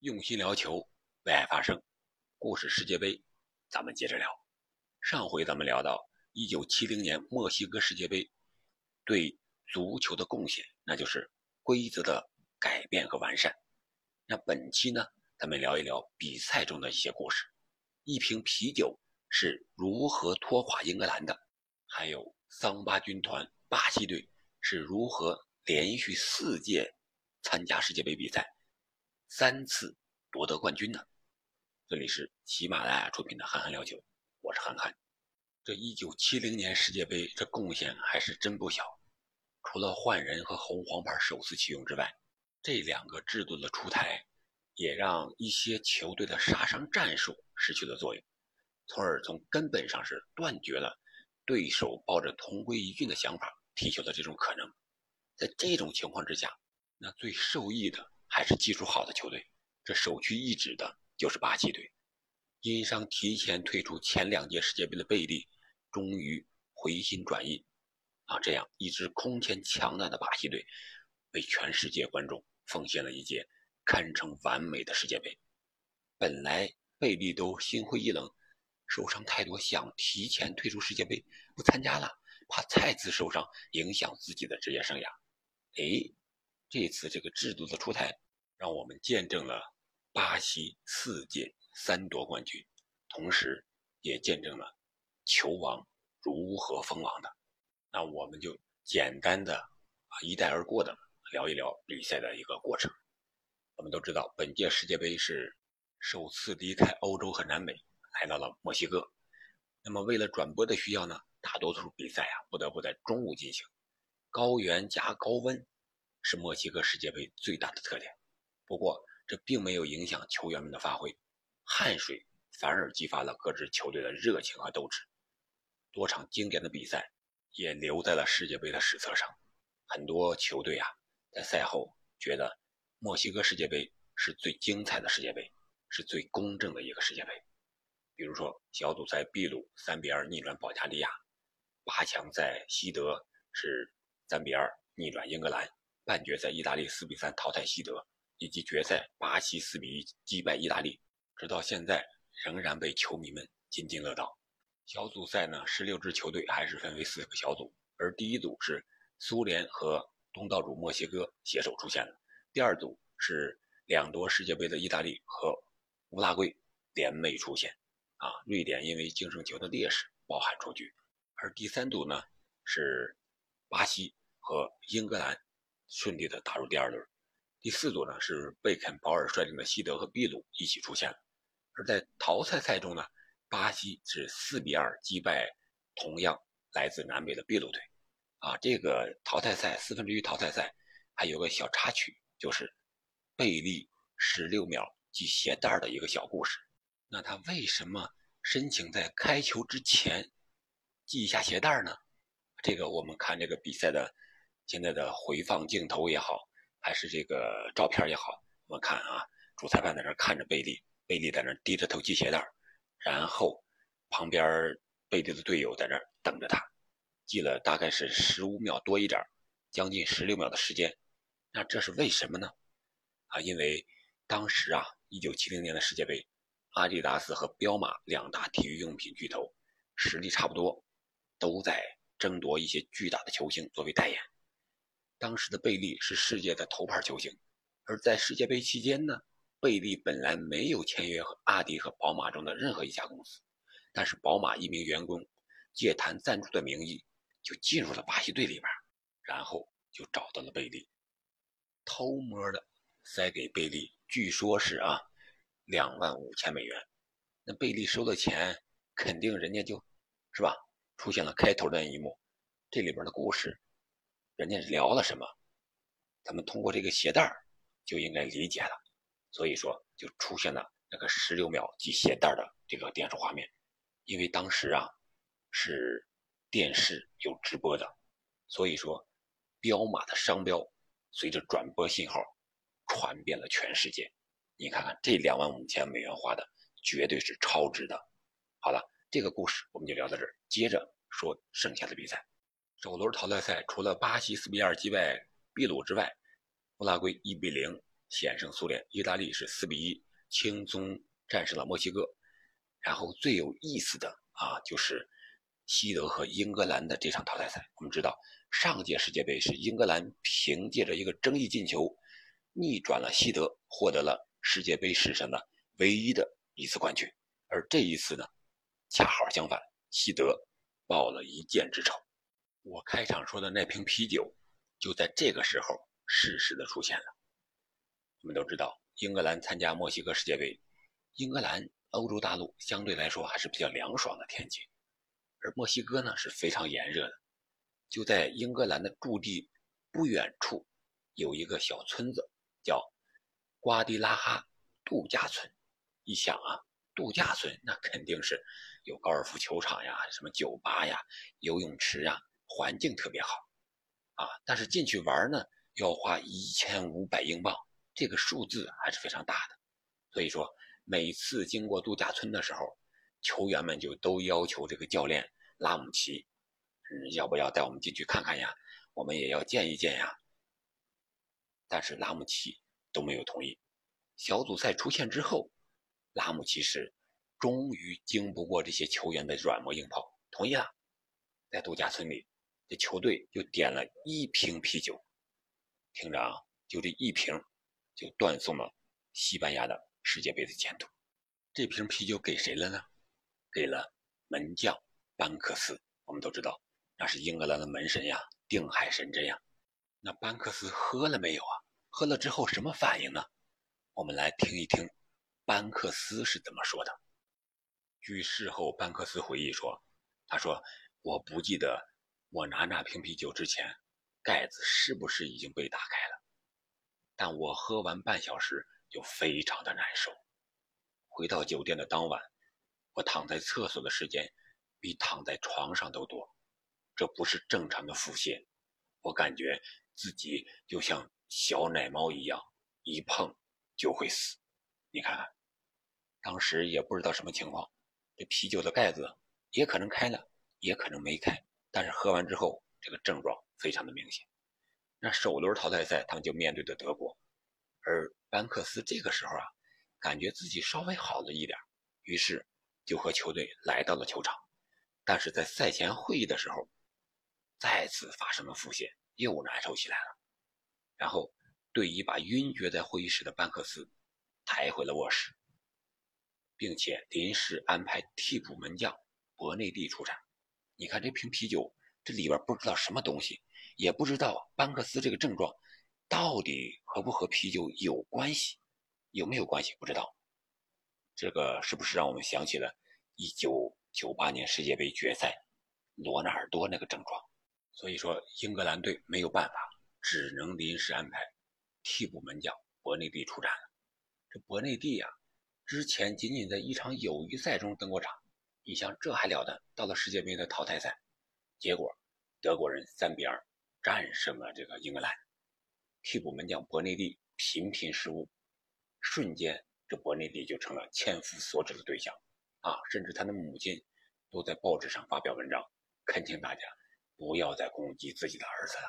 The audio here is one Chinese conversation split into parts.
用心聊球，为爱发声。故事世界杯，咱们接着聊。上回咱们聊到1970年墨西哥世界杯对足球的贡献，那就是规则的改变和完善。那本期呢，咱们聊一聊比赛中的一些故事。一瓶啤酒是如何拖垮英格兰的？还有桑巴军团巴西队是如何连续四届参加世界杯比赛？三次夺得冠军呢？这里是喜马拉雅出品的《憨憨聊球》，我是憨憨。这一九七零年世界杯，这贡献还是真不小。除了换人和红黄牌首次启用之外，这两个制度的出台，也让一些球队的杀伤战术失去了作用，从而从根本上是断绝了对手抱着同归于尽的想法踢球的这种可能。在这种情况之下，那最受益的。还是技术好的球队，这首屈一指的就是巴西队。因伤提前退出前两届世界杯的贝利，终于回心转意，啊，这样一支空前强大的巴西队，为全世界观众奉献了一届堪称完美的世界杯。本来贝利都心灰意冷，受伤太多，想提前退出世界杯，不参加了，怕再次受伤影响自己的职业生涯。哎。这次这个制度的出台，让我们见证了巴西四届三夺冠军，同时也见证了球王如何封王的。那我们就简单的啊一带而过的聊一聊比赛的一个过程。我们都知道，本届世界杯是首次离开欧洲和南美，来到了墨西哥。那么为了转播的需要呢，大多数比赛啊不得不在中午进行，高原加高温。是墨西哥世界杯最大的特点，不过这并没有影响球员们的发挥，汗水反而激发了各支球队的热情和斗志。多场经典的比赛也留在了世界杯的史册上。很多球队啊，在赛后觉得墨西哥世界杯是最精彩的世界杯，是最公正的一个世界杯。比如说小组赛秘鲁三比二逆转保加利亚，八强在西德是三比二逆转英格兰。半决赛，意大利四比三淘汰西德，以及决赛，巴西四比一击败意大利，直到现在仍然被球迷们津津乐道。小组赛呢，十六支球队还是分为四个小组，而第一组是苏联和东道主墨西哥携手出现的，第二组是两夺世界杯的意大利和乌拉圭联袂出现，啊，瑞典因为净胜球的劣势抱憾出局，而第三组呢是巴西和英格兰。顺利的打入第二轮，第四组呢是贝肯鲍尔率领的西德和秘鲁一起出现了，而在淘汰赛中呢，巴西是四比二击败同样来自南美的秘鲁队，啊，这个淘汰赛四分之一淘汰赛还有个小插曲，就是贝利十六秒系鞋带的一个小故事。那他为什么申请在开球之前系一下鞋带呢？这个我们看这个比赛的。现在的回放镜头也好，还是这个照片也好，我们看啊，主裁判在那看着贝利，贝利在那低着头系鞋带然后旁边贝利的队友在那等着他，系了大概是十五秒多一点，将近十六秒的时间。那这是为什么呢？啊，因为当时啊，一九七零年的世界杯，阿迪达斯和彪马两大体育用品巨头实力差不多，都在争夺一些巨大的球星作为代言。当时的贝利是世界的头牌球星，而在世界杯期间呢，贝利本来没有签约和阿迪和宝马中的任何一家公司，但是宝马一名员工借谈赞助的名义就进入了巴西队里边，然后就找到了贝利，偷摸的塞给贝利，据说是啊两万五千美元，那贝利收了钱，肯定人家就，是吧？出现了开头的那一幕，这里边的故事。人家聊了什么，咱们通过这个鞋带就应该理解了，所以说就出现了那个十六秒系鞋带的这个电视画面。因为当时啊是电视有直播的，所以说彪马的商标随着转播信号传遍了全世界。你看看这两万五千美元花的绝对是超值的。好了，这个故事我们就聊到这儿，接着说剩下的比赛。首轮淘汰赛，除了巴西四比二击败秘鲁之外，乌拉圭一比零险胜苏联，意大利是四比一轻松战胜了墨西哥。然后最有意思的啊，就是西德和英格兰的这场淘汰赛。我们知道，上届世界杯是英格兰凭借着一个争议进球，逆转了西德，获得了世界杯史上的唯一的一次冠军。而这一次呢，恰好相反，西德报了一箭之仇。我开场说的那瓶啤酒，就在这个时候适时的出现了。我们都知道，英格兰参加墨西哥世界杯，英格兰欧洲大陆相对来说还是比较凉爽的天气，而墨西哥呢是非常炎热的。就在英格兰的驻地不远处，有一个小村子，叫瓜迪拉哈度假村。一想啊，度假村那肯定是有高尔夫球场呀、什么酒吧呀、游泳池呀，环境特别好啊。但是进去玩呢，要花一千五百英镑。这个数字还是非常大的，所以说每次经过度假村的时候，球员们就都要求这个教练拉姆齐，嗯，要不要带我们进去看看呀？我们也要见一见呀。但是拉姆齐都没有同意。小组赛出现之后，拉姆齐是终于经不过这些球员的软磨硬泡，同意了。在度假村里，这球队就点了一瓶啤酒，听着啊，就这一瓶。就断送了西班牙的世界杯的前途。这瓶啤酒给谁了呢？给了门将班克斯。我们都知道，那是英格兰的门神呀，定海神针呀。那班克斯喝了没有啊？喝了之后什么反应呢？我们来听一听班克斯是怎么说的。据事后班克斯回忆说：“他说，我不记得我拿那瓶啤酒之前，盖子是不是已经被打开了。”但我喝完半小时就非常的难受。回到酒店的当晚，我躺在厕所的时间比躺在床上都多。这不是正常的腹泻，我感觉自己就像小奶猫一样，一碰就会死。你看，当时也不知道什么情况，这啤酒的盖子也可能开了，也可能没开。但是喝完之后，这个症状非常的明显。那首轮淘汰赛，他们就面对的德国，而班克斯这个时候啊，感觉自己稍微好了一点，于是就和球队来到了球场。但是在赛前会议的时候，再次发生了腹泻，又难受起来了。然后队医把晕厥在会议室的班克斯抬回了卧室，并且临时安排替补门将博内蒂出场。你看这瓶啤酒，这里边不知道什么东西。也不知道班克斯这个症状到底和不和啤酒有关系，有没有关系不知道。这个是不是让我们想起了1998年世界杯决赛罗纳尔多那个症状？所以说英格兰队没有办法，只能临时安排替补门将博内蒂出战了。这博内蒂呀，之前仅仅在一场友谊赛中登过场，你想这还了得？到了世界杯的淘汰赛，结果德国人3比2。战胜了这个英格兰，替补门将博内蒂频频失误，瞬间这博内蒂就成了千夫所指的对象啊！甚至他的母亲都在报纸上发表文章，恳请大家不要再攻击自己的儿子了。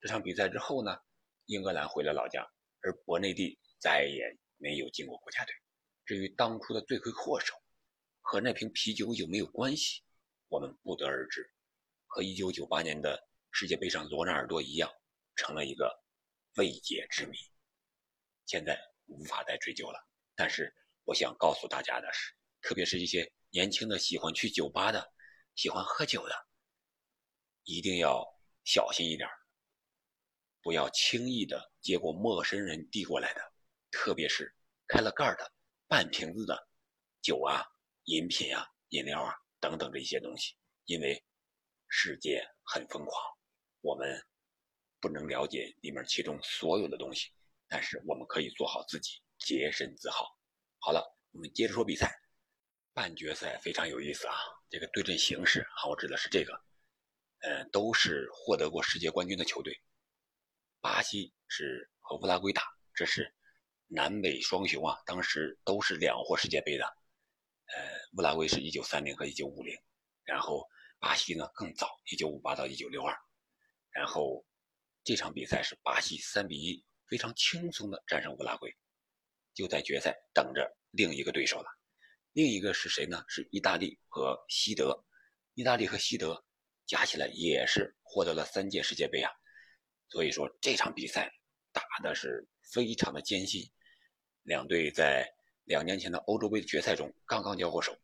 这场比赛之后呢，英格兰回了老家，而博内蒂再也没有进过国家队。至于当初的罪魁祸首和那瓶啤酒有没有关系，我们不得而知。和1998年的。世界杯上，罗纳尔多一样成了一个未解之谜，现在无法再追究了。但是，我想告诉大家的是，特别是一些年轻的喜欢去酒吧的、喜欢喝酒的，一定要小心一点，不要轻易的接过陌生人递过来的，特别是开了盖的半瓶子的酒啊、饮品啊、饮料啊等等这些东西，因为世界很疯狂。我们不能了解里面其中所有的东西，但是我们可以做好自己，洁身自好。好了，我们接着说比赛。半决赛非常有意思啊，这个对阵形式啊，我指的是这个，呃，都是获得过世界冠军的球队。巴西是和乌拉圭打，这是南北双雄啊，当时都是两获世界杯的。乌拉圭是一九三零和一九五零，然后巴西呢更早，一九五八到一九六二。然后这场比赛是巴西三比一非常轻松的战胜乌拉圭，就在决赛等着另一个对手了。另一个是谁呢？是意大利和西德。意大利和西德加起来也是获得了三届世界杯啊，所以说这场比赛打的是非常的艰辛。两队在两年前的欧洲杯决赛中刚刚交过手，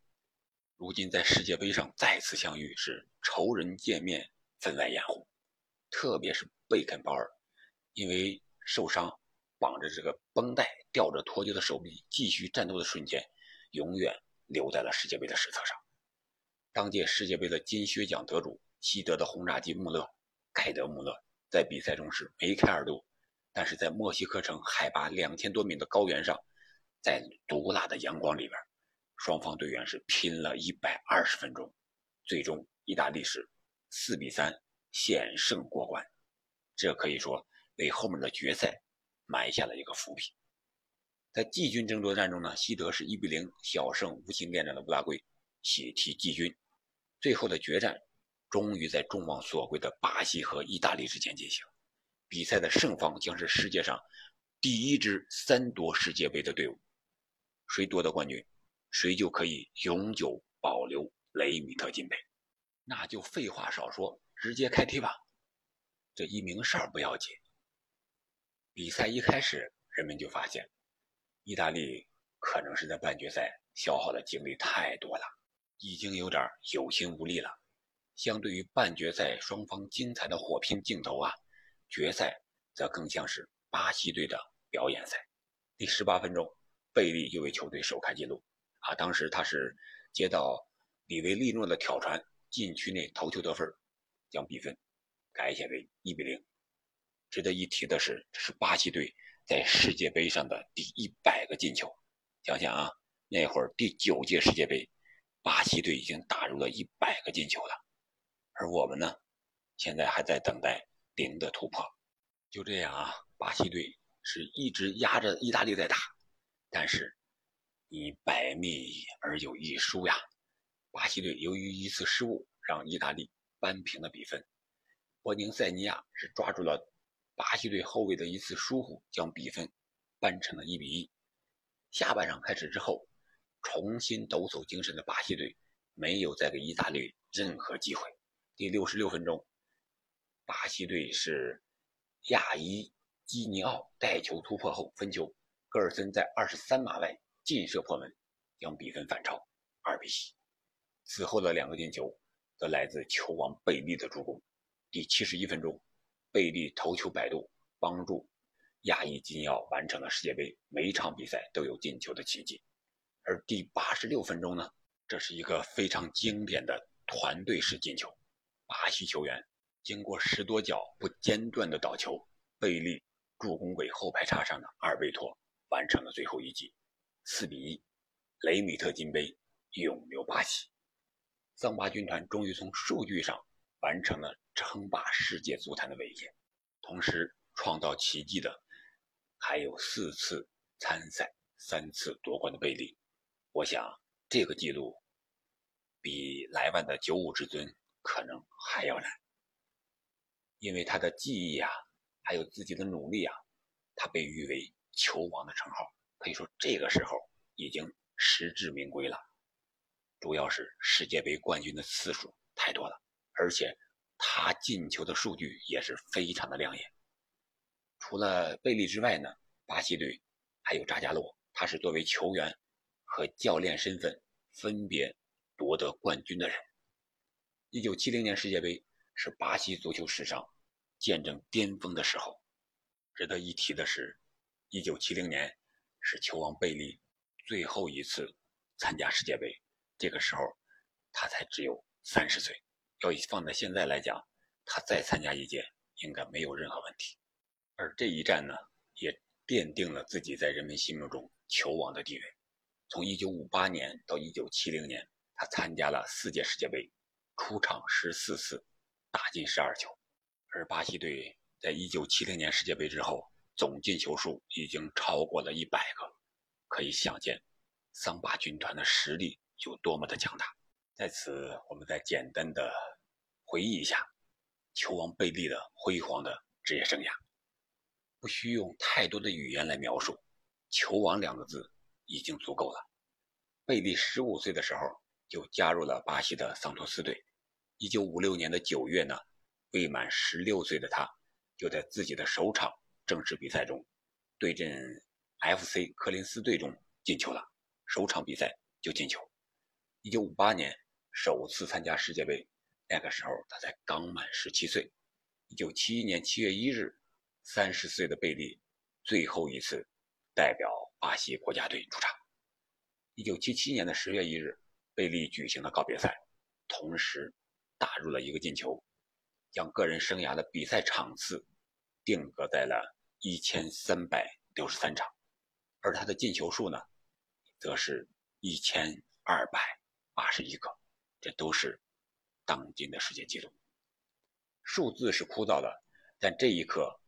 如今在世界杯上再次相遇，是仇人见面，分外眼红。特别是贝肯鲍尔，因为受伤绑着这个绷带，吊着脱臼的手臂，继续战斗的瞬间，永远留在了世界杯的史册上。当届世界杯的金靴奖得主西德的轰炸机穆勒盖德穆勒在比赛中是梅开二度，但是在墨西哥城海拔两千多米的高原上，在毒辣的阳光里边，双方队员是拼了一百二十分钟，最终意大利是四比三险胜过关，这可以说为后面的决赛埋下了一个伏笔。在季军争夺战中呢，西德是一比零小胜无心恋战的乌拉圭。喜提季军，最后的决战终于在众望所归的巴西和意大利之间进行。比赛的胜方将是世界上第一支三夺世界杯的队伍，谁夺得冠军，谁就可以永久保留雷米特金杯。那就废话少说，直接开踢吧。这一名事儿不要紧。比赛一开始，人们就发现，意大利可能是在半决赛消耗的精力太多了。已经有点有心无力了。相对于半决赛双方精彩的火拼镜头啊，决赛则更像是巴西队的表演赛。第十八分钟，贝利就为球队首开纪录啊！当时他是接到里维利诺的挑传，禁区内头球得分，将比分改写为一比零。值得一提的是，这是巴西队在世界杯上的第一百个进球。想想啊，那会儿第九届世界杯。巴西队已经打入了一百个进球了，而我们呢，现在还在等待零的突破。就这样啊，巴西队是一直压着意大利在打，但是以百密而有一疏呀。巴西队由于一次失误，让意大利扳平了比分。博宁塞尼亚是抓住了巴西队后卫的一次疏忽，将比分扳成了一比一。下半场开始之后。重新抖擞精神的巴西队没有再给意大利任何机会。第六十六分钟，巴西队是亚伊基尼奥带球突破后分球，戈尔森在二十三码外劲射破门，将比分反超二比一。此后的两个进球则来自球王贝利的助攻。第七十一分钟，贝利头球摆渡，帮助亚伊基尼奥完成了世界杯每场比赛都有进球的奇迹。而第八十六分钟呢，这是一个非常经典的团队式进球。巴西球员经过十多脚不间断的倒球，贝利助攻给后排插上的阿尔贝托完成了最后一击，四比一，雷米特金杯永留巴西。桑巴军团终于从数据上完成了称霸世界足坛的伟业，同时创造奇迹的还有四次参赛、三次夺冠的贝利。我想，这个记录比莱万的九五至尊可能还要难，因为他的记忆啊，还有自己的努力啊，他被誉为球王的称号，可以说这个时候已经实至名归了。主要是世界杯冠军的次数太多了，而且他进球的数据也是非常的亮眼。除了贝利之外呢，巴西队还有扎加洛，他是作为球员。和教练身份分别夺得冠军的人。一九七零年世界杯是巴西足球史上见证巅峰的时候。值得一提的是，一九七零年是球王贝利最后一次参加世界杯，这个时候他才只有三十岁。要以放在现在来讲，他再参加一届应该没有任何问题。而这一战呢，也奠定了自己在人们心目中球王的地位。从1958年到1970年，他参加了四届世界杯，出场十四次，打进十二球。而巴西队在1970年世界杯之后，总进球数已经超过了一百个，可以想见桑巴军团的实力有多么的强大。在此，我们再简单的回忆一下球王贝利的辉煌的职业生涯。不需用太多的语言来描述，“球王”两个字已经足够了。贝利十五岁的时候就加入了巴西的桑托斯队。一九五六年的九月呢，未满十六岁的他就在自己的首场正式比赛中对阵 FC 科林斯队中进球了，首场比赛就进球。一九五八年首次参加世界杯，那个时候他才刚满十七岁。一九七一年七月一日。三十岁的贝利最后一次代表巴西国家队出场。一九七七年的十月一日，贝利举行了告别赛，同时打入了一个进球，将个人生涯的比赛场次定格在了一千三百六十三场，而他的进球数呢，则是一千二百八十一个，这都是当今的世界纪录。数字是枯燥的，但这一刻。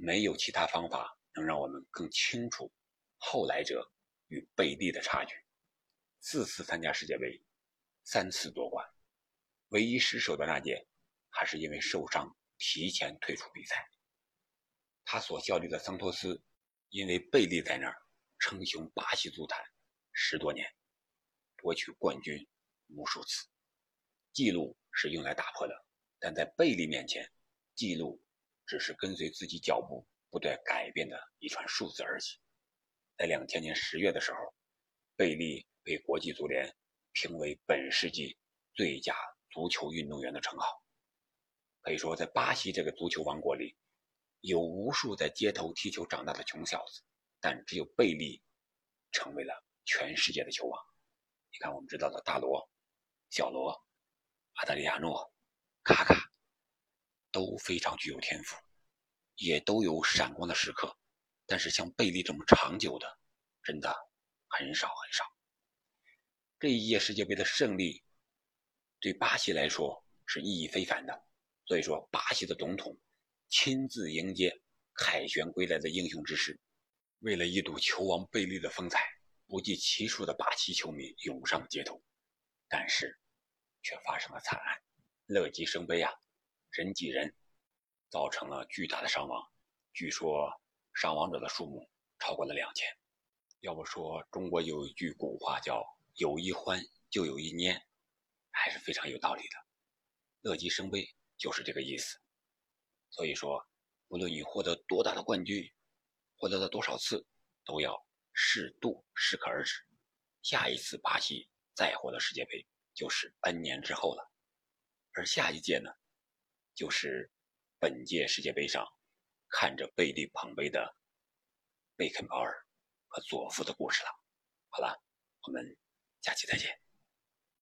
没有其他方法能让我们更清楚后来者与贝利的差距。四次参加世界杯，三次夺冠，唯一失手的那届还是因为受伤提前退出比赛。他所效力的桑托斯因为贝利在那儿称雄巴西足坛十多年，夺取冠军无数次。记录是用来打破的，但在贝利面前，记录。只是跟随自己脚步不断改变的一串数字而已。在两千年十月的时候，贝利被国际足联评为本世纪最佳足球运动员的称号。可以说，在巴西这个足球王国里，有无数在街头踢球长大的穷小子，但只有贝利成为了全世界的球王。你看，我们知道的大罗、小罗、阿德里亚诺、卡卡。都非常具有天赋，也都有闪光的时刻，但是像贝利这么长久的，真的很少很少。这一届世界杯的胜利，对巴西来说是意义非凡的。所以说，巴西的总统亲自迎接凯旋归来的英雄之士，为了一睹球王贝利的风采，不计其数的巴西球迷涌上街头，但是却发生了惨案，乐极生悲啊！人挤人，造成了巨大的伤亡。据说伤亡者的数目超过了两千。要不说中国有一句古话叫“有一欢就有一蔫”，还是非常有道理的。乐极生悲就是这个意思。所以说，无论你获得多大的冠军，获得了多少次，都要适度、适可而止。下一次巴西再获得世界杯，就是 N 年之后了。而下一届呢？就是本届世界杯上看着贝利捧杯的贝肯鲍尔和佐夫的故事了。好了，我们下期再见。